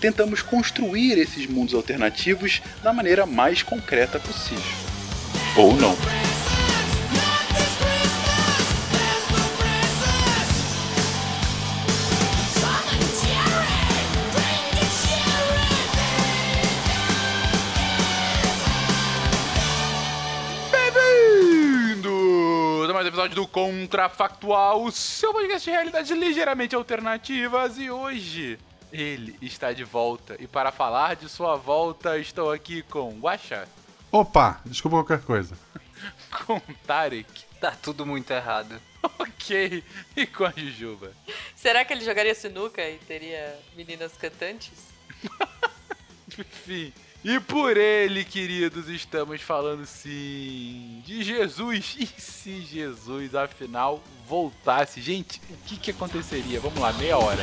tentamos construir esses mundos alternativos da maneira mais concreta possível. Ou não. Episódio do Contrafactual, o seu podcast de realidades ligeiramente alternativas. E hoje ele está de volta. E para falar de sua volta, estou aqui com Guaxa, Opa, desculpa qualquer coisa. com Tarek, Tá tudo muito errado. ok, e com a Jujuba. Será que ele jogaria sinuca e teria meninas cantantes? Enfim. E por ele, queridos, estamos falando sim de Jesus. E se Jesus, afinal, voltasse? Gente, o que, que aconteceria? Vamos lá, meia hora.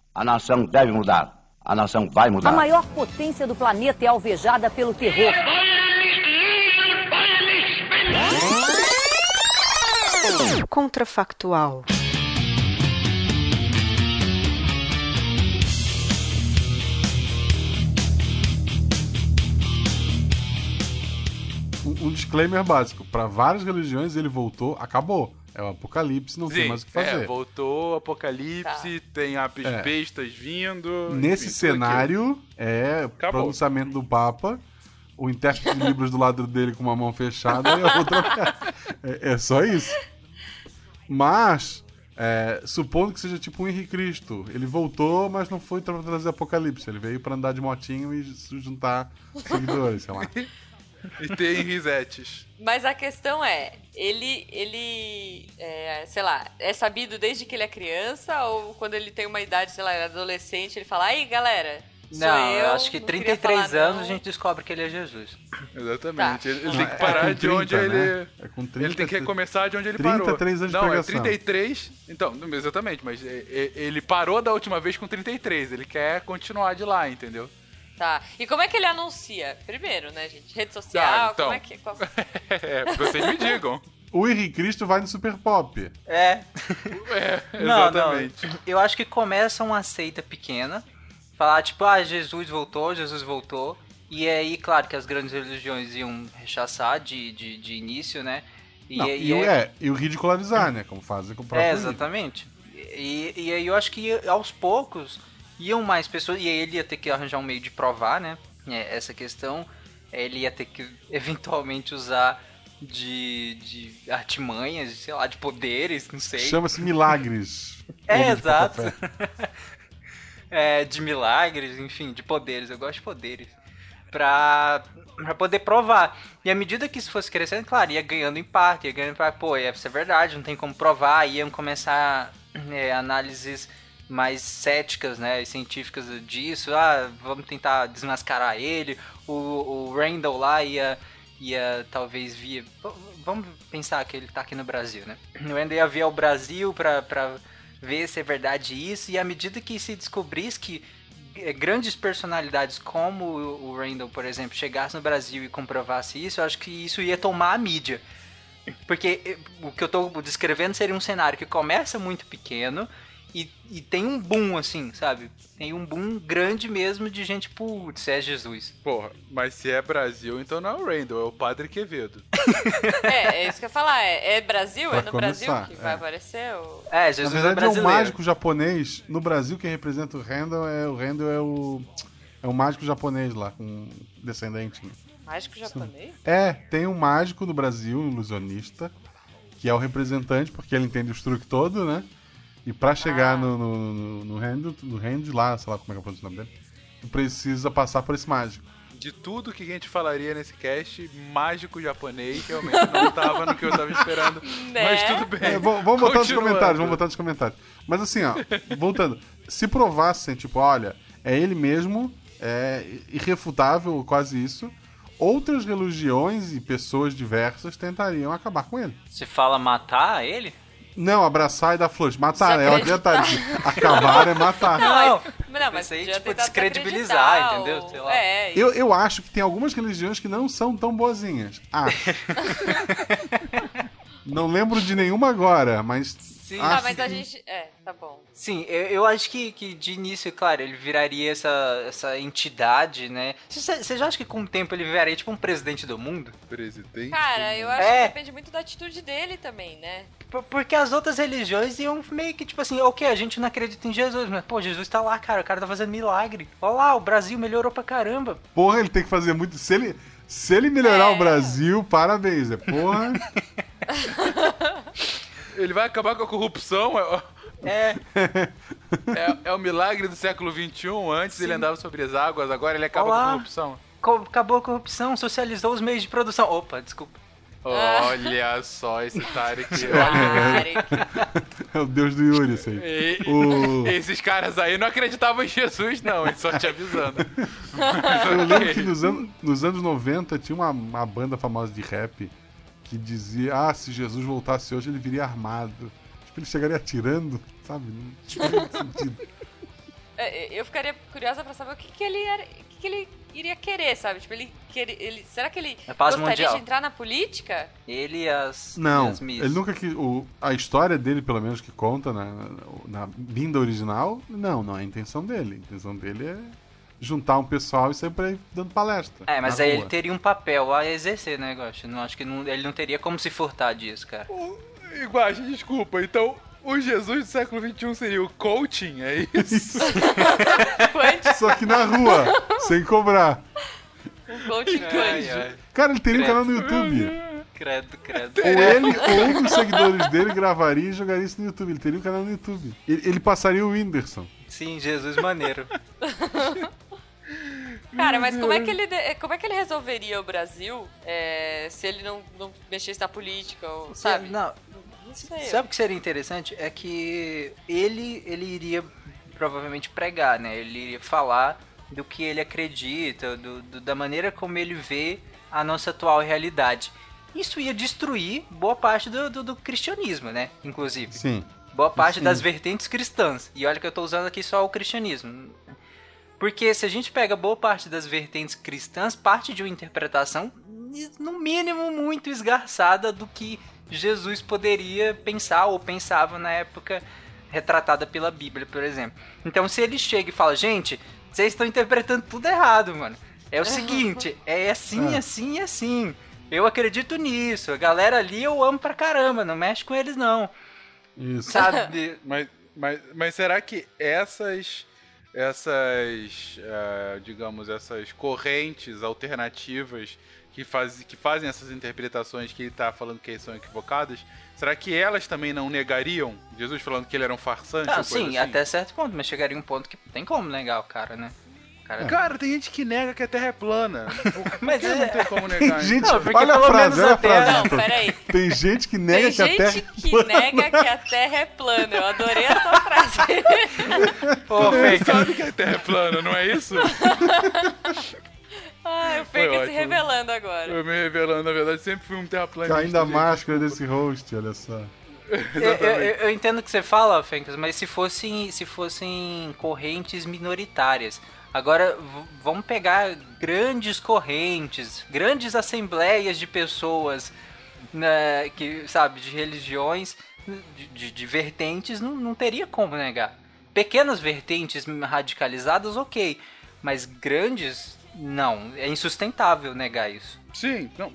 A nação deve mudar. A nação vai A mudar. maior potência do planeta é alvejada pelo terror. Contrafactual. Um, um disclaimer básico: para várias religiões ele voltou, acabou. É o apocalipse, não tem mais o que fazer. é, voltou, apocalipse, tem apes É. bestas vindo. Nesse enfim, cenário, é Acabou. pronunciamento do Papa, o intérprete de Libras do lado dele com uma mão fechada e a outra. é, é só isso. Mas, é, supondo que seja tipo um Henrique Cristo, ele voltou, mas não foi pra trazer apocalipse. Ele veio pra andar de motinho e se juntar seguidores, sei lá. E tem risetes. Mas a questão é, ele, ele, é, sei lá, é sabido desde que ele é criança ou quando ele tem uma idade, sei lá, é adolescente, ele fala, aí galera, não, eu, eu acho que não queria 33 falar anos não." a gente descobre que ele é Jesus. Exatamente. Tá. Ele, ele tem que é parar com de onde 30, ele. né? É com 30, ele tem que recomeçar de onde ele parou. 33 anos de Não, é pregação. 33. Então, não, exatamente, mas é- é- ele parou da última vez com 33. Ele quer continuar de lá, entendeu? Tá, e como é que ele anuncia? Primeiro, né, gente, rede social, Ah, então. como é que... qual- É, vocês me digam. O Henrique Cristo vai no Super Pop. É. É, Não, exatamente. não. Eu acho que começa uma seita pequena. Falar, tipo, ah, Jesus voltou, Jesus voltou. E aí, claro que as grandes religiões iam rechaçar de, de, de início, né? E, Não, e e, o- é, e o ridicularizar, né? Como fazem com o próprio É, exatamente. E, e aí eu acho que aos poucos iam mais pessoas, e aí ele ia ter que arranjar um meio de provar, né? é, Essa questão. Ele ia ter que eventualmente usar de, de artimanhas, sei lá, de poderes, não sei. Chama-se Milagres. É, exato. É, de milagres, enfim, de poderes. Eu gosto de poderes. Pra, pra poder provar. E à medida que isso fosse crescendo, claro, ia ganhando impacto, ia ganhando impacto. Pô, isso é verdade, não tem como provar. Iam começar é, análises mais céticas, né, científicas disso. Ah, vamos tentar desmascarar ele. O, o Randall lá ia, ia talvez via... Vamos pensar que ele tá aqui no Brasil, né? O Randall ia vir ao Brasil pra... pra ver se é verdade isso, e à medida que se descobrisse que eh, grandes personalidades como o Randall, por exemplo, chegasse no Brasil e comprovasse isso, eu acho que isso ia tomar a mídia. Porque eh, o que eu tô descrevendo seria um cenário que começa muito pequeno e, e tem um boom, assim, sabe? Tem um boom grande mesmo de gente, putz, é Jesus. Porra, mas se é Brasil, então não é o Randall, é o Padre Quevedo. É, é isso que eu ia falar. É, é Brasil? Pra é no Brasil começar, que vai é. aparecer? O... É, Na Jesus verdade, é é um brasileiro. mágico japonês. No Brasil, quem representa o Randall é o Randall é o. É um mágico japonês lá, com descendente. né? Mágico japonês? É, tem um mágico do Brasil, um ilusionista, que é o representante, porque ele entende os truques todos, né? E pra chegar Ah. no, no, no, no Randall, no Randall lá, sei lá como é que eu pronuncia o nome dele, tu precisa passar por esse mágico. De tudo que a gente falaria nesse cast, mágico japonês realmente não tava no que eu tava esperando. Né? Mas tudo bem. É, vamos vamos botar nos comentários, vamos botar nos comentários. Mas assim, ó, voltando. Se provassem, tipo, olha, é ele mesmo, é irrefutável, quase isso. Outras religiões e pessoas diversas tentariam acabar com ele. Se fala matar ele? Não, abraçar e dar flores. Matar, né? Ela acredita? adiantaria. Acabar é matar. Não, Não, mas Isso aí, tipo, descredibilizar, entendeu? Sei lá. É, Eu, eu acho que tem algumas religiões que não são tão boazinhas. Acho. não lembro de nenhuma agora, mas. Sim. Ah, mas a gente. É, tá bom. Sim, eu, eu acho que, que de início, claro, ele viraria essa, essa entidade, né? Você você já acha que com o tempo ele viraria tipo um presidente do mundo? Presidente. Cara, eu acho É. que depende muito da atitude dele também, né? Por- Porque as outras religiões iam meio que tipo assim, ok, a gente não acredita em Jesus, mas pô, Jesus tá lá, cara, o cara tá fazendo milagre. Olha lá, o Brasil melhorou pra caramba. Porra, ele tem que fazer muito. Se ele, se ele melhorar É. o Brasil, parabéns. É porra. Ele vai acabar com a corrupção. É, É, é, é o milagre do século XXI. Antes ele andava sobre as águas, agora ele acaba Olá. com a corrupção. co- acabou a corrupção, socializou os meios de produção. Opa, desculpa. Olha só esse Tarek. Tarek. É o deus do Yuri, isso aí. E- O- Esses caras aí não acreditavam em Jesus, não, hein? Só te avisando. Eu lembro que nos, anos nos anos 90 tinha uma, uma banda famosa de rap que dizia: Ah, se Jesus voltasse hoje, ele viria armado. Tipo, ele chegaria atirando, sabe? Não tinha muito sentido. É, Eu ficaria curiosa pra saber o que, que ele era, que, que ele iria querer, sabe? Tipo, ele, querer, ele será que ele É gostaria mundial. de entrar na política? Ele e as. Não, as Miss. ele nunca quis. O, a história dele, pelo menos, que conta na, na, na vinda original, não, não é a intenção dele. A intenção dele é juntar um pessoal e sair por aí dando palestra. É, mas aí rua. ele teria um papel a exercer, né, Gosto? Não acho que não- ele não teria como se furtar disso, cara. Iguache, desculpa. Então, o Jesus do século XXI seria o coaching, é isso? Só que na rua, sem cobrar. Um coaching Ai, ai. Cara, ele teria um Credo. canal no YouTube. Credo, credo. Ou ele ou um dos seguidores dele gravaria e jogaria isso no YouTube. Ele teria um canal no YouTube. Ele, ele passaria o Whindersson. Sim, Jesus maneiro. Cara, mas como é que ele, de- como é que ele resolveria o Brasil é, se ele não, não mexesse na política, ou, sabe? Não, Não sei. Sabe o que seria interessante? É que ele, ele iria provavelmente pregar, né? Ele iria falar do que ele acredita, do, do- da maneira como ele vê a nossa atual realidade. Isso ia destruir boa parte do, do, do cristianismo, né? Inclusive. Sim. Boa parte Sim. das vertentes cristãs. E olha que eu tô usando aqui só o cristianismo. Porque se a gente pega boa parte das vertentes cristãs, parte de uma interpretação, no mínimo, muito esgarçada do que Jesus poderia pensar ou pensava na época retratada pela Bíblia, por exemplo. Então, se ele chega e fala, gente, vocês estão interpretando tudo errado, mano. É o seguinte, é assim, É. assim e assim. Eu acredito nisso. A galera ali eu amo pra caramba, não mexe com eles não. Isso. Sabe? Mas, mas, mas será que essas, essas ah, digamos, essas correntes alternativas que, faz, que fazem essas interpretações que ele está falando que são equivocadas, será que elas também não negariam Jesus falando que ele era um farsante? Coisa sim, assim? até certo ponto, mas chegaria um ponto que tem como negar o cara, né? Cara- Cara, tem gente que nega que a Terra é plana. Por Mas que é- não tem como Tem negar? gente, Não, porque olha a pelo frase, menos olha a a Terra- frase. Não, Vitor. peraí. Tem gente que nega Tem que a gente Terra que nega que a Terra é plana. Eu adorei essa frase. Pô, fake. sabe que a Terra é plana, não é isso? O Foi Fake se revelando agora. Eu me revelando, na verdade, sempre fui um terraplanista. Caindo a gente. máscara desse host, olha só. Eu, eu- eu- eu entendo o que você fala, Fencas, mas se fossem, se fossem correntes minoritárias. Agora, vamos pegar grandes correntes, grandes assembleias de pessoas, né, que, sabe, de religiões, de, de- de vertentes, não, não teria como negar. Pequenas vertentes radicalizadas, ok. Mas grandes, não. É insustentável negar isso. Sim, não,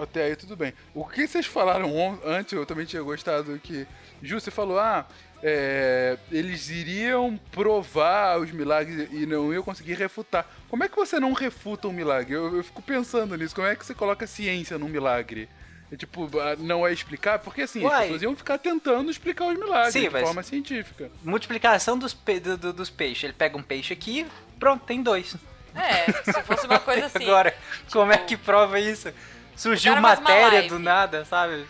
até aí tudo bem. O que vocês falaram antes, eu também tinha gostado que. Ju, você falou, ah, é, eles iriam provar os milagres e não iam conseguir refutar. Como é que você não refuta um milagre? Eu, eu fico pensando nisso. Como é que você coloca ciência num milagre? É tipo, ah, não é explicar? Porque assim, as Uai. pessoas iam ficar tentando explicar os milagres Sim, de forma científica. Multiplicação dos, pe- do- do- dos peixes. Ele pega um peixe aqui, pronto, tem dois. É, se fosse uma coisa assim. Agora, como é que prova isso? Surgiu matéria do nada, sabe?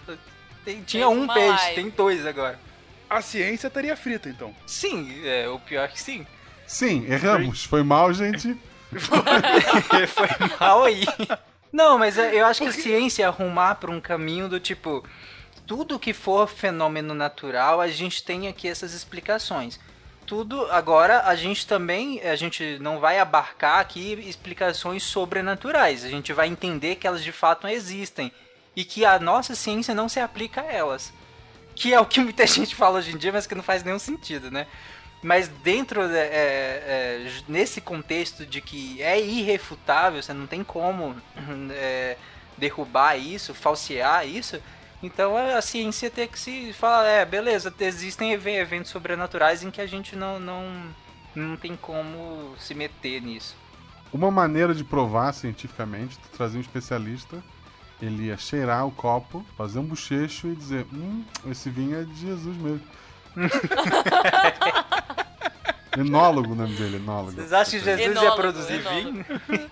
Tem- tinha um peixe, live. tem dois agora. A ciência estaria frita, então. Sim, é, o pior é que sim. Sim, erramos. Foi mal, gente. Foi mal aí. Não, mas é, eu acho que a ciência é arrumar pra um caminho do tipo. Tudo que for fenômeno natural, a gente tem aqui essas explicações. Tudo. Agora, a gente também. A gente não vai abarcar aqui explicações sobrenaturais. A gente vai entender que elas de fato existem. E que a nossa ciência não se aplica a elas. Que é o que muita gente fala hoje em dia, mas que não faz nenhum sentido, né? Mas dentro, é, é, é, nesse contexto de que é irrefutável, você não tem como é, derrubar isso, falsear isso, então a ciência tem que se falar, é, beleza, existem ev- eventos sobrenaturais em que a gente não, não, não tem como se meter nisso. Uma maneira de provar cientificamente, tu trazer um especialista, ele ia cheirar o copo, fazer um bochecho e dizer, hum, esse vinho é de Jesus mesmo. enólogo o nome dele, enólogo. Vocês acham que Jesus ia Enólogo, produzir enólogo. vinho?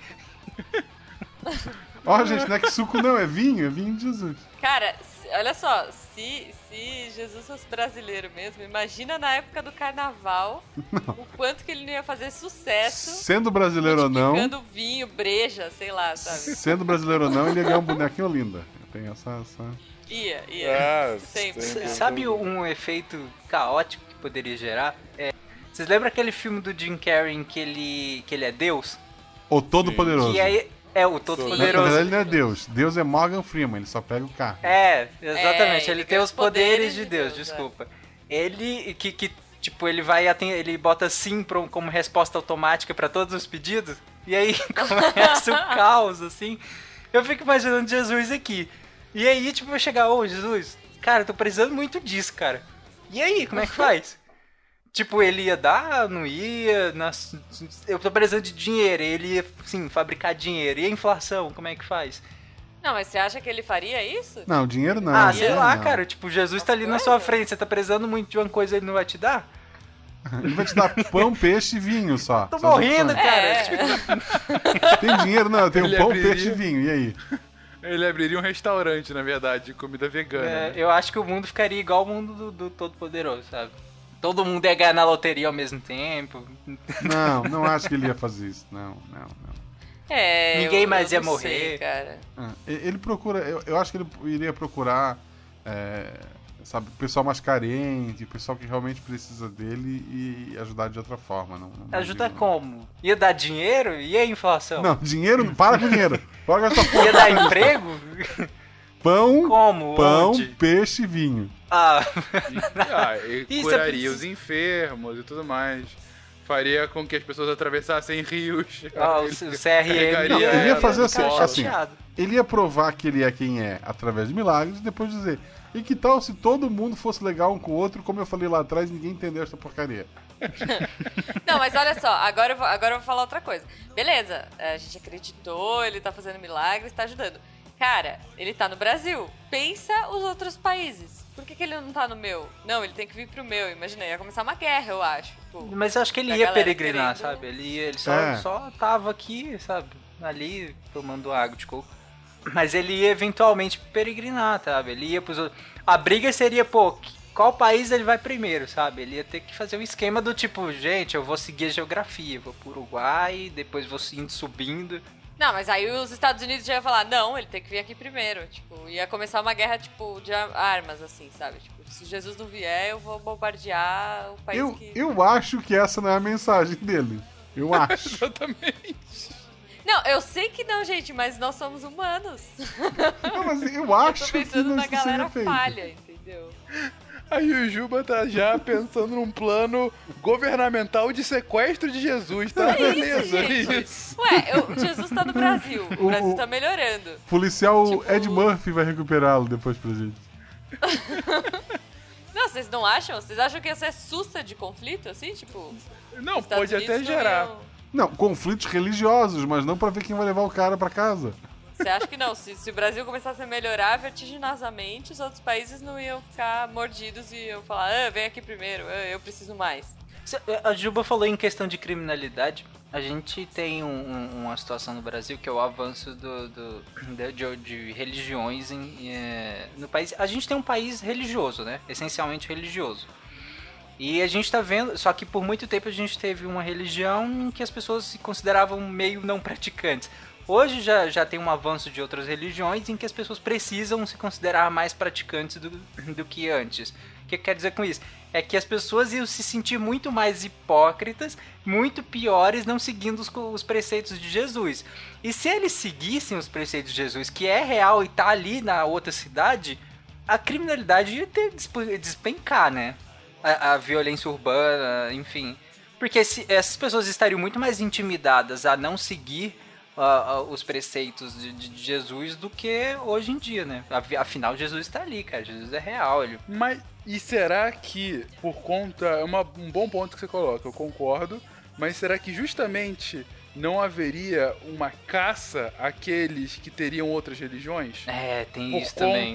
Ó, gente, não é que suco não, é vinho, é vinho de Jesus. Cara, se- olha só, se, se Jesus fosse brasileiro mesmo, imagina na época do carnaval o quanto que ele não ia fazer sucesso. Sendo brasileiro ou não, Ficando vinho, breja, sei lá, sabe? sendo brasileiro ou não, ele ia ganhar um bonequinho linda. Tem essa, essa... Ia, ia. Ah, Sempre. Sabe um efeito caótico que poderia gerar? É, vocês lembram aquele filme do Jim Carrey em que ele, que ele é Deus? O Todo-Poderoso. Que aí é o Todo Sim. Na ele não é Deus. Deus é Morgan Freeman, ele só pega o carro. É, exatamente. É, ele, ele tem os poderes, poderes de de Deus, Deus, é. desculpa. Ele que, que tipo ele vai ele bota sim pro- como resposta automática pra todos os pedidos e aí começa o caos assim. Eu fico imaginando Jesus aqui. E aí tipo vai chegar, ô Jesus, cara, eu tô precisando muito disso, cara. E aí, como é que faz? Tipo, ele ia dar, não ia. nas- Eu tô precisando de dinheiro. Ele ia, sim, fabricar dinheiro. E a inflação, como é que faz? Não, mas você acha que ele faria isso? Não, dinheiro não. ah, sei dinheiro lá, não. cara. Tipo, Jesus tá ali na coisas? sua frente. Você tá precisando muito de uma coisa, ele não vai te dar? Ele vai te dar pão, peixe e vinho só. Tô as morrendo, cara. É. Tipo, Tem dinheiro? Não, eu tenho Ele pão, abriria- peixe e vinho. E aí? Ele abriria um restaurante, na verdade, de comida vegana. é, né? eu acho que o mundo ficaria igual o mundo do, do Todo-Poderoso, sabe? Todo mundo ia ganhar na loteria ao mesmo tempo. Não, não acho que ele ia fazer isso. Não, não, não. É. Ninguém eu- mais eu ia não morrer. sei, cara. Ah, Ele procura, eu, eu acho que ele iria procurar, é, sabe, o pessoal mais carente, o pessoal que realmente precisa dele e ajudar de outra forma. Não, não Ajuda digo- como? Ia dar dinheiro? E a inflação? Não, dinheiro, para com dinheiro. Bora gastar pão, Ia dar emprego? pão, Como? pão Onde? peixe e vinho. Ah, Ah, ele Isso é curaria os enfermos e tudo mais. Faria com que as pessoas atravessassem rios. ah, o, CRM. Não, ele ia fazer assim, assim. Ele ia provar que ele é quem é através de milagres e depois dizer. E que tal se todo mundo fosse legal um com o outro, como eu falei lá atrás, ninguém entendeu essa porcaria. Não, mas olha só, agora eu, vou, agora eu vou falar outra coisa. Beleza, a gente acreditou, ele tá fazendo milagres, tá ajudando. Cara, ele tá no Brasil. Pensa os outros países. Por que, que ele não tá no meu? Não, ele tem que vir pro meu. Imagina, ia começar uma guerra, eu acho. Tipo, Mas eu acho que ele Da ia peregrinar, querendo- sabe? Ele, ia- ele só, É. só tava aqui, sabe? Ali, tomando água de coco. Mas ele ia eventualmente peregrinar, sabe? Ele ia pros outros. A briga seria, pô, qual país ele vai primeiro, sabe? Ele ia ter que fazer um esquema do tipo, gente, eu vou seguir a geografia, vou pro Uruguai, depois vou indo subindo. Não, mas aí os Estados Unidos já ia falar, não, ele tem que vir aqui primeiro. Tipo, ia começar uma guerra, tipo, de ar- armas, assim, sabe? Tipo, se Jesus não vier, eu vou bombardear o país Eu, que... eu acho que essa não é a mensagem dele. Eu acho. Exatamente. Não, eu sei que não, gente, mas nós somos humanos. Não, mas eu Eu acho tô que pensando não na galera falha, entendeu? Aí o Juba tá já pensando num plano governamental de sequestro de Jesus, tá? É isso, Beleza, gente. isso. Ué, eu- Jesus tá no Brasil. O O- Brasil tá melhorando. Policial Tipo- Ed Murphy vai recuperá-lo depois pra gente. Não, vocês não acham? Vocês acham que essa é sussa de conflito, assim? Tipo, Não, pode até Unidos não gerar. Não, conflitos religiosos, mas não pra ver quem vai levar o cara pra casa. Você acha que não? Se, se o Brasil começasse a melhorar vertiginosamente, os outros países não iam ficar mordidos e iam falar, ah, vem aqui primeiro, ah, eu preciso mais. Cê- A Juba falou em questão de criminalidade. A gente tem um- um- uma situação no Brasil que é o avanço do, do- de, de- religiões em, é, no país. A gente tem um país religioso, né? Essencialmente religioso. E a gente tá vendo, só que por muito tempo a gente teve uma religião que as pessoas se consideravam meio não praticantes. Hoje já, já tem um avanço de outras religiões em que as pessoas precisam se considerar mais praticantes do, do que antes. O que quer dizer com isso? É que as pessoas iam se sentir muito mais hipócritas, muito piores não seguindo os, os preceitos de Jesus. E se eles seguissem os preceitos de Jesus, que é real e tá ali na outra cidade, a criminalidade ia ter despe- despencar, né? A, a violência urbana, enfim. Porque se, essas pessoas estariam muito mais intimidadas a não seguir os preceitos de, de- Jesus do que hoje em dia, né? Afi- Afinal, Jesus está ali, cara. Jesus é real. Ele... Mas e será que por conta é um bom ponto que você coloca, eu concordo, mas será que justamente não haveria uma caça àqueles que teriam outras religiões? É, tem Por isso também.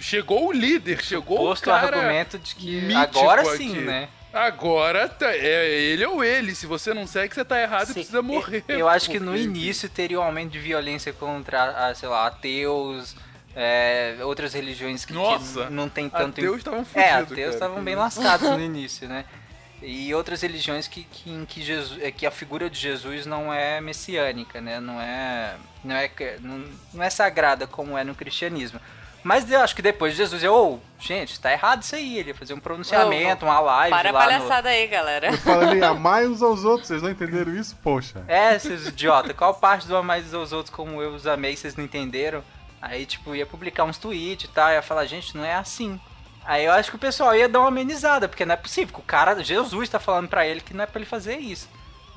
chegou o líder, chegou Posto o cara argumento de que agora aqui. sim, né? Agora tá- é ele ou ele. Se você não segue, você tá errado e Sim, precisa morrer. Eu, eu acho que no início teria um aumento de violência contra, ah, sei lá, ateus, é, outras religiões que, que Nossa, não tem tanto... ateus estavam É, ateus estavam bem lascados no início, né? E outras religiões que, que, em que, Jesus, é, que a figura de Jesus não é messiânica, né? Não é, não é, que- não, não é sagrada como é no cristianismo. Mas eu acho que depois de Jesus, eu, ô, gente, tá errado isso aí. Ele ia fazer um pronunciamento, uma live Para a lá no... palhaçada aí, galera. Eu falei, amai uns aos outros, vocês não entenderam isso? Poxa. É, seus idiotas, qual parte do amar aos outros como eu os amei, vocês não entenderam? Aí, tipo, ia publicar uns tweets e tal, ia falar, gente, não é assim. Aí eu acho que o pessoal ia dar uma amenizada, porque não é possível, que o cara, Jesus tá falando pra ele que não é pra ele fazer isso.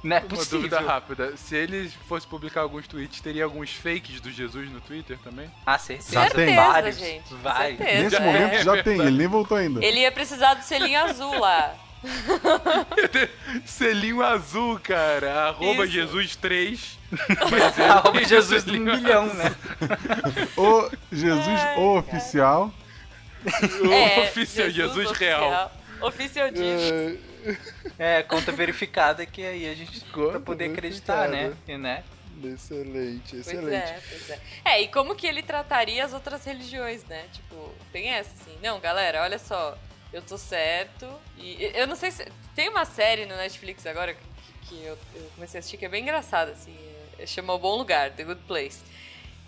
Não é Uma possível. dúvida rápida. Se ele fosse publicar alguns tweets, teria alguns fakes do Jesus no Twitter também? Ah, certeza. Já tem. Vários, gente, vários. certeza. Nesse É, momento é já tem, verdade. ele nem voltou ainda. Ele ia precisar do selinho azul lá. Selinho azul, cara. Arroba Isso. Jesus 3. Arroba Jesus um milhão, né? O Jesus, Ai, o oficial. O É, oficial, Jesus, real. oficial. Oficial Jesus. É, conta verificada que aí a gente Conta pra poder acreditar, né? E, né? Excelente, Pois excelente. é, pois é. É, e como que ele trataria as outras religiões, né? Tipo, tem essa assim, não, galera, olha só, eu tô certo. E eu não sei se. Tem uma série no Netflix agora que, que eu, eu comecei a assistir que é bem engraçada, assim. É, chama O Bom Lugar, The Good Place.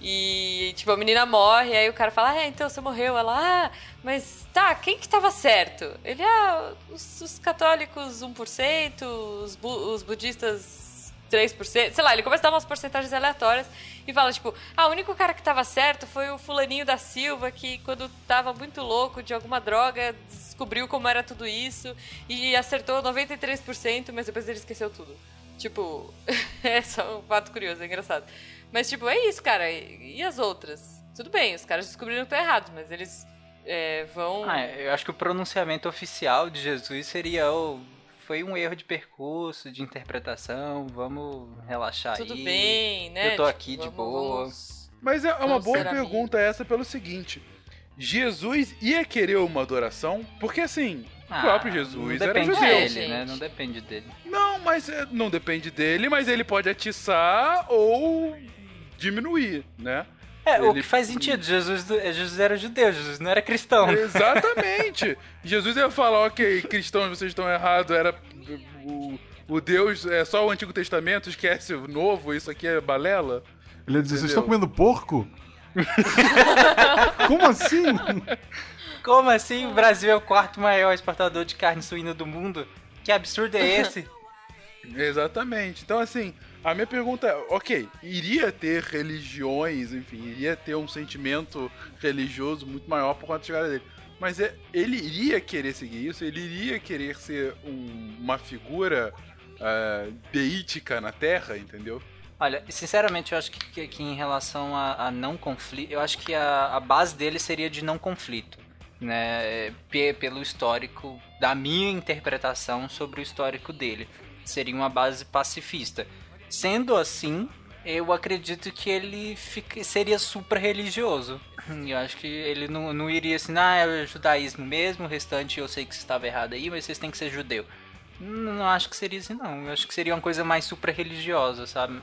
E, tipo, a menina morre, aí o cara fala, ah, então você morreu. Ela, ah, mas tá, quem que tava certo? Ele, ah, os, os católicos 1%, os, bu os budistas 3%, sei lá, ele começa a dar umas porcentagens aleatórias e fala, tipo, ah, o único cara que tava certo foi o fulaninho da Silva, que quando tava muito louco de alguma droga, descobriu como era tudo isso e acertou 93%, mas depois ele esqueceu tudo. Tipo, é só um fato curioso, é engraçado. Mas, tipo, é isso, cara. E e as outras? Tudo bem, os caras descobriram que estão errados, mas eles é, vão. Ah, eu acho que o pronunciamento oficial de Jesus seria o foi um erro de percurso, de interpretação, vamos relaxar Tudo aí. bem, né? Eu tô Tipo, aqui de vamos- boa. vamos- Mas é uma Vamos boa pergunta essa pelo seguinte. Jesus ia querer uma adoração? Porque assim, o Ah, próprio Jesus não era depende judeu. dele, né? Não depende dele. Não, mas é, não depende dele, mas ele pode atiçar ou diminuir, né? É, o Ele- que faz sentido. Jesus, Jesus era judeu, Jesus não era cristão. Exatamente. Jesus ia falar, ok, cristãos, vocês estão errados, era o, o Deus é só o Antigo Testamento, esquece o Novo, isso aqui é balela. Ele ia dizer, vocês estão comendo porco? Como assim? Como assim o Brasil é o quarto maior exportador de carne suína do mundo? Que absurdo é esse? Exatamente. Então, assim, a minha pergunta é: ok, iria ter religiões, enfim, iria ter um sentimento religioso muito maior por conta da chegada dele. Mas é, ele iria querer seguir isso? Ele iria querer ser um- uma figura ah, deítica na Terra, entendeu? Olha, sinceramente, eu acho que, que, que em relação a, a não conflito, eu acho que a, a base dele seria de não conflito, né? Pe- pelo histórico, da minha interpretação sobre o histórico dele. Seria uma base pacifista. Sendo assim, eu acredito que ele fica, seria super religioso. Eu acho que ele não, não iria assim, ah, é o judaísmo mesmo, o restante eu sei que você estava errado aí, mas vocês têm que ser judeu. Não, não acho que seria assim, não. Eu acho que seria uma coisa mais super religiosa, sabe?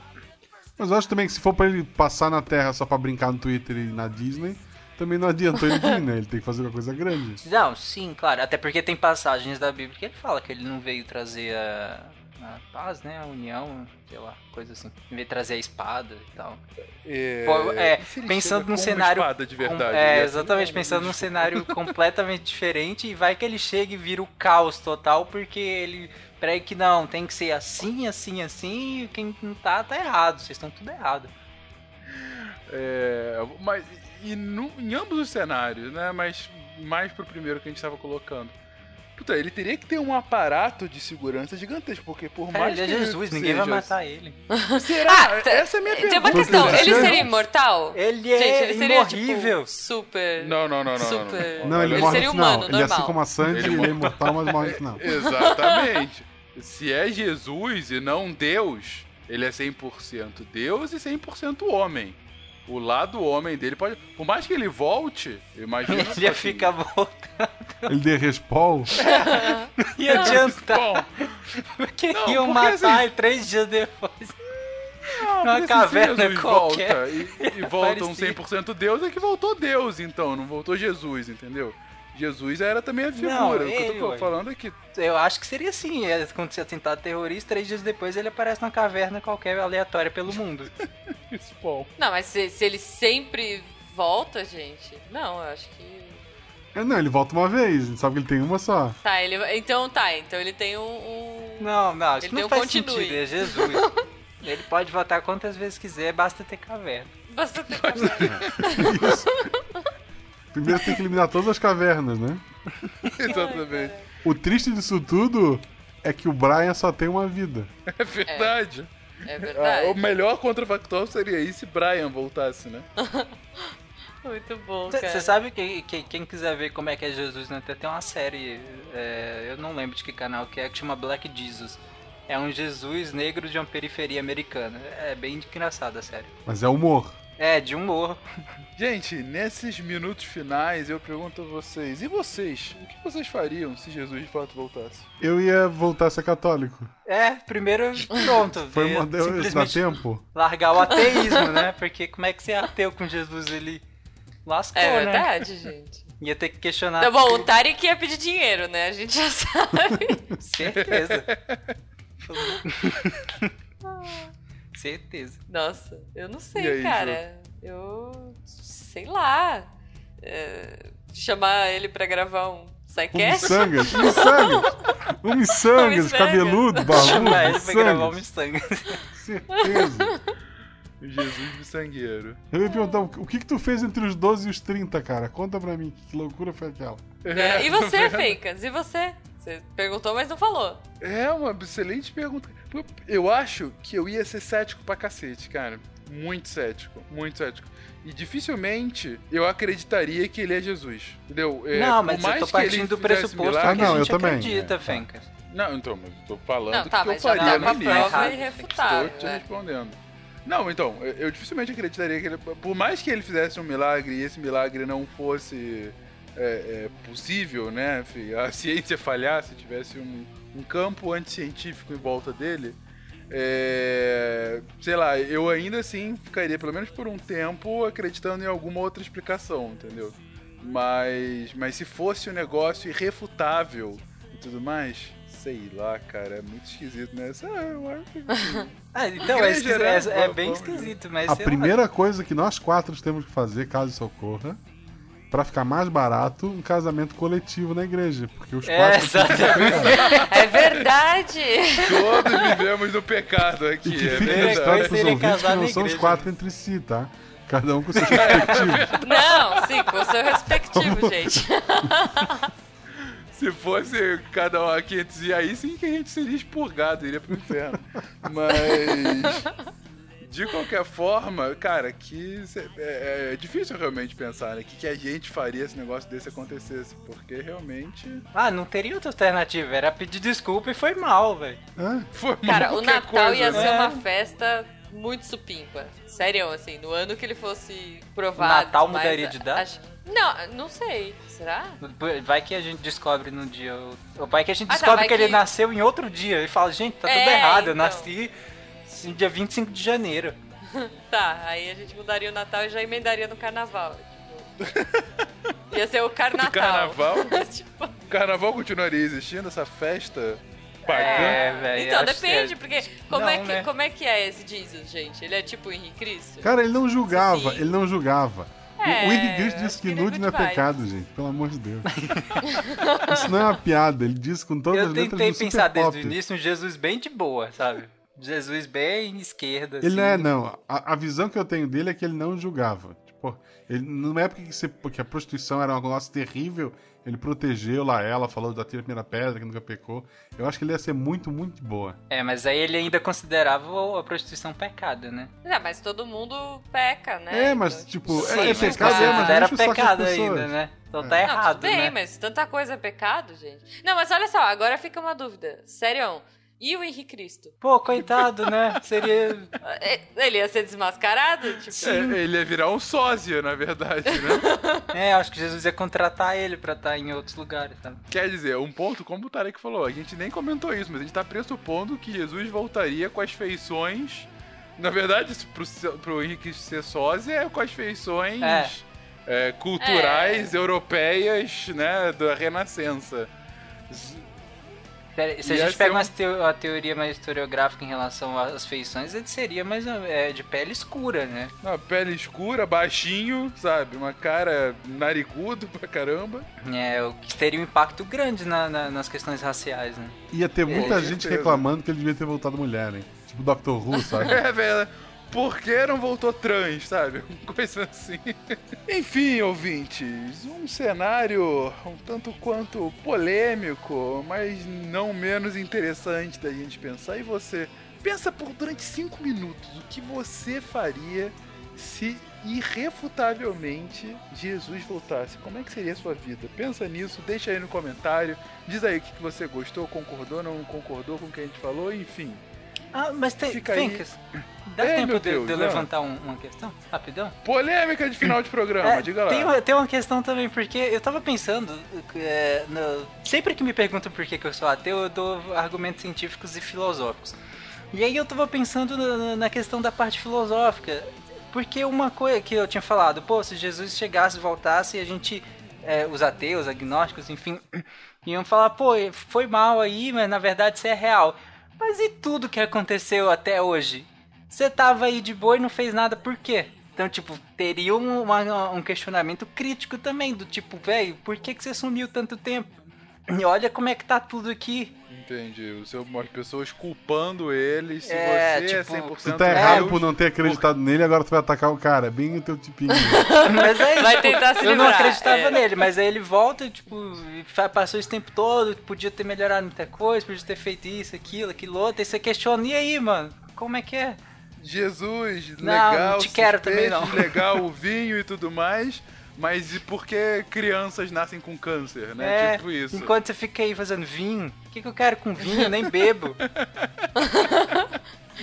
Mas eu acho também que se for pra ele passar na Terra só pra brincar no Twitter e na Disney, também não adiantou ele vir, né? Ele tem que fazer uma coisa grande. Não, sim, claro. Até porque tem passagens da Bíblia que ele fala que ele não veio trazer a, a paz, né? A união, sei lá, coisa assim. Ele veio trazer a espada e tal. É, Pô, é, e pensando num cenário. espada de verdade, com- é, ser exatamente, um- pensando num cenário completamente diferente e vai que ele chega e vira o caos total porque ele prega que não, tem que ser assim, assim, assim e quem não tá, tá errado. Vocês estão tudo errado. É, mas e no- em ambos os cenários, né? Mas mais pro primeiro que a gente tava colocando. Puta, ele teria que ter um aparato de segurança gigantesco, porque por Cara, mais ele é que Jesus, ninguém vai seja- matar ele. Será? Ah, tá. Essa é a minha Tem pergunta. uma questão, ele ele seria é- imortal? Ele Gente, é ele seria, imorrível. tipo, super... Não, não, não, não. não, Super. não. Não, ele, Ele morre seria humano, ele é assim normal. como a Sandy, Ele ele, é imortal, mas morre no final. Exatamente. Se é Jesus e não Deus, ele é 100% Deus e 100% homem. O lado homem dele pode. Por mais que ele volte, eu imagino. Ele ia assim, ficar voltando. Ele dê respawn. Ia adiantar. Porque Não, iam porque matar assim- ele três dias depois. não, Uma se caverna Jesus qualquer. volta e, e volta um Parecia. 100% Deus, é que voltou Deus, então, não voltou Jesus, entendeu? Jesus era também a figura. Não, o que eu ele, tô falando é que. Eu acho que seria assim. ia acontecer atentado terrorista, três dias depois ele aparece numa caverna qualquer aleatória pelo mundo. Spawn. Não, mas se, se ele sempre volta, gente... Não, eu acho que... É, não, ele volta uma vez. A gente sabe que ele tem uma só. Tá, ele... Então tá, então ele tem um... um- Não, não, isso Ele não tem um faz continue. sentido. É Jesus. ele pode votar quantas vezes quiser, basta ter caverna. Basta ter caverna. Primeiro tem que eliminar todas as cavernas, né? Exatamente. O triste disso tudo é que o Brian só tem uma vida. É verdade. É Ah, verdade. o melhor contrafactual seria aí se Brian voltasse, né? Muito bom, cara. Você sabe que, que- quem quiser ver como é que é Jesus na Terra, tem uma série, é, eu não lembro de que canal que é, que chama Black Jesus. É um Jesus negro de uma periferia americana. É bem engraçada a série. Mas é humor. É, de humor. Gente, nesses minutos finais eu pergunto a vocês, e vocês? O que vocês fariam se Jesus de fato voltasse? Eu ia voltar a ser católico. É, primeiro, pronto. Foi uma... Deu, dá tempo? largar o ateísmo, né? Porque como é que você é ateu com Jesus? Ele lascou, É né? verdade, gente. Ia ter que questionar. Tá bom, o Tarek ia pedir dinheiro, né? A gente já sabe. Certeza. Certeza. Nossa, eu não sei, aí, cara. Eu. sei lá. É, chamar ele pra gravar um Um sidecast? miçangas. Um miçangas. Um miçangas, miçangas. cabeludo, barbudo. Chamar ele pra gravar um miçangas. Certeza. Jesus miçangueiro. Eu ia perguntar, o que que tu fez entre os 12 e os 30, cara? Conta pra mim, que loucura foi aquela? É, E você, Feicas? E você? Você perguntou, mas não falou. É uma excelente pergunta. Eu acho que eu ia ser cético pra cacete, cara. Muito cético, muito cético. E dificilmente eu acreditaria que ele é Jesus. Entendeu? É, não, mas eu mais tô que ele partindo do fizesse pressuposto milagre- Ah, não, que a eu gente também. acredita, É, tá. Fencas. Não, então, mas eu tô falando Não, tá, que eu faria no uma início. prova Estou irrefutável. Estou te né? respondendo. Não, então, eu, eu dificilmente acreditaria que ele. Por mais que ele fizesse um milagre e esse milagre não fosse é, é, possível, né? A ciência falhasse, tivesse um, um campo anticientífico em volta dele. é, sei lá, eu ainda assim ficaria, pelo menos por um tempo, acreditando em alguma outra explicação, entendeu? Mas, mas se fosse um negócio irrefutável e tudo mais, sei lá, cara, é muito esquisito, né? Ah, eu acho que- Ah, então, é, esquisito, né? é, é bem esquisito, mas A sei lá. primeira coisa que nós quatro temos que fazer, caso isso ocorra, pra ficar mais barato, um casamento coletivo na igreja. Porque os É, quatro. É verdade! Todos vivemos no pecado E aqui, que é fique registrado pros ouvintes que não são os quatro entre si, tá? Cada um com seus respectivos. Não, sim, com o seu respectivo, gente. Se fosse cada um aqui entre si, aí sim que a gente seria expurgado, iria pro inferno. Mas. De qualquer forma, cara, que cê- é, é difícil realmente pensar, né? O que, que a gente faria se um negócio desse acontecesse? Porque realmente. Ah, não teria outra alternativa. Era pedir desculpa e foi mal, velho. É, Foi mal Cara, o Natal coisa, ia né? ser É. uma festa muito supimpa. Sério, assim, no ano que ele fosse provado. O Natal mudaria de data? acho- Não, não sei. Será? Vai que a gente descobre no dia. Ou vai que a gente Ah, tá, descobre vai que ele que- nasceu em outro dia. E fala, gente, tá tudo É, errado. Eu então. nasci no dia 25 de janeiro. Tá, aí a gente mudaria o Natal e já emendaria no carnaval. Tipo... Ia ser o carnaval. carnaval? tipo... O carnaval continuaria existindo, essa festa pagã? É, velho. Então, depende, é- porque como, é Não, que, né? como é que é esse Jesus, gente? Ele é tipo o Henrique Cristo? Cara, ele não julgava, Sim. ele não julgava. O- É, o Henrique Cristo disse que que é nude não é pecado, gente. Pelo amor de Deus. Isso não é uma piada, ele disse com todas Eu as letras tentei do pensar desde o início um Jesus bem de boa, sabe? Jesus bem esquerda, assim. Ele não é, não. A, a visão que eu tenho dele é que ele não julgava. Tipo, ele, numa época que, você, que a prostituição era um negócio terrível, ele protegeu lá ela, falou da primeira pedra, que nunca pecou. Eu acho que ele ia ser muito, muito boa. É, mas aí ele ainda considerava a prostituição pecado, né? Não, mas todo mundo peca, né? É, mas Então, tipo, Sim, é, é mas pecado, é, mas era pecado ainda, né? Então É. tá Não, errado, tudo bem, né? mas tanta coisa é pecado, gente. Não, mas olha só, agora fica uma dúvida. Sério, e o Henrique Cristo? Pô, coitado, né? Seria... É, Ele ia ser desmascarado? Tipo, É, ele ia virar um sósia, na verdade, né? É, acho que Jesus ia contratar ele pra estar em outros lugares, sabe? Quer dizer, um ponto, como o Tarek falou, a gente nem comentou isso, mas a gente tá pressupondo que Jesus voltaria com as feições. Na verdade, pro, pro Henrique ser sósia é com as feições É. é, culturais europeias, né, da Renascença. Pera- Se Ia a gente pega um- uma teo- teoria mais historiográfica em relação às feições, ele seria mais é, de pele escura, né? Uma pele escura, baixinho, sabe? Uma cara narigudo pra caramba. É, o que teria um impacto grande na- na- nas questões raciais, né? Ia ter muita Com gente certeza. reclamando que ele devia ter voltado mulher, né? Tipo Dr. Who, sabe? É, velho. Por que não voltou trans, sabe? Coisa assim. Enfim, ouvintes, um cenário um tanto quanto polêmico, mas não menos interessante da gente pensar. E você? Pensa por durante cinco minutos o que você faria se irrefutavelmente Jesus voltasse. Como é que seria a sua vida? Pensa nisso, deixa aí no comentário. Diz aí o que você gostou, concordou, não concordou com o que a gente falou, enfim. Ah, mas tem. Fica aí. Fencas, dá Ei, tempo de, Deus, de levantar um- uma questão? Rapidão? Polêmica de final de programa, É, diga lá. Tem uma, tem uma questão também, porque eu tava pensando. é, no- sempre que me perguntam por que, que eu sou ateu, eu dou argumentos científicos e filosóficos. E aí eu tava pensando na, na questão da parte filosófica. Porque uma coisa que eu tinha falado, pô, se Jesus chegasse, voltasse e a gente. é, os ateus, agnósticos, enfim, iam falar, pô, foi mal aí, mas na verdade isso é real. Mas e tudo que aconteceu até hoje? Você tava aí de boa e não fez nada, por quê? Então, tipo, teria um, uma- um questionamento crítico também, do tipo, velho, por que, que você sumiu tanto tempo? E olha como é que tá tudo aqui. Entendi. O seu, as pessoas culpando ele se É, você tipo, é 100% Tu tá errado Deus. por não ter acreditado nele, agora tu vai atacar o cara. Bem o teu tipinho. Mas aí, Vai tipo, tentar se eu não livrar, acreditava é. nele, mas aí ele volta, tipo, e passou esse tempo todo, podia ter melhorado muita coisa, podia ter feito isso, aquilo, aquilo outro, aí você questiona, e aí, mano, como é que é? Jesus, Não, legal, não te quero também, não. legal o vinho e tudo mais. Mas e por que crianças nascem com câncer, né? É, tipo isso. enquanto você fica aí fazendo vinho, o que, que eu quero com vinho? Eu Nem bebo.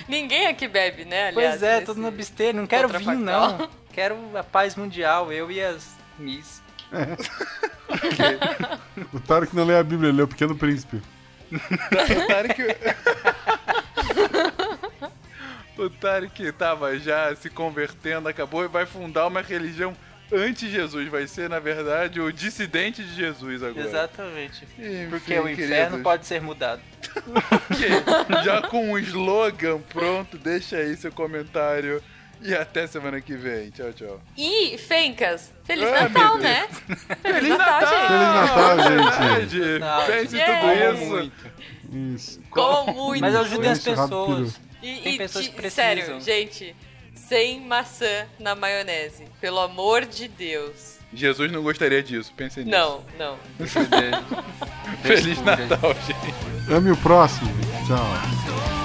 Ninguém aqui bebe, né? Aliás, Pois é, todo no abstêmio. Não quero vinho, não. Quero a paz mundial, eu e as Miss. o Tarek não lê a Bíblia, ele lê o Pequeno Príncipe. O Tarek... o Tarek tava já se convertendo, acabou e vai fundar uma religião anti-Jesus, vai ser, na verdade, o dissidente de Jesus agora. Exatamente. Enfim, Porque o inferno queridos. pode ser mudado. Ok, Já com um slogan pronto, deixa aí seu comentário. E até semana que vem. Tchau, tchau. E, Fencas, Feliz Ah, Natal, né? Feliz Natal, gente. Feliz Natal, gente. Verdade. Não, Pense gente. tudo isso. Muito. Isso. Como muito. Mas eu ajudei as rápido, pessoas. E, Tem e pessoas que precisam. Sério, gente, sem maçã na maionese. Pelo amor de Deus. Jesus não gostaria disso, pense nisso. Não, não. Feliz Natal, gente. Ame o próximo. Tchau.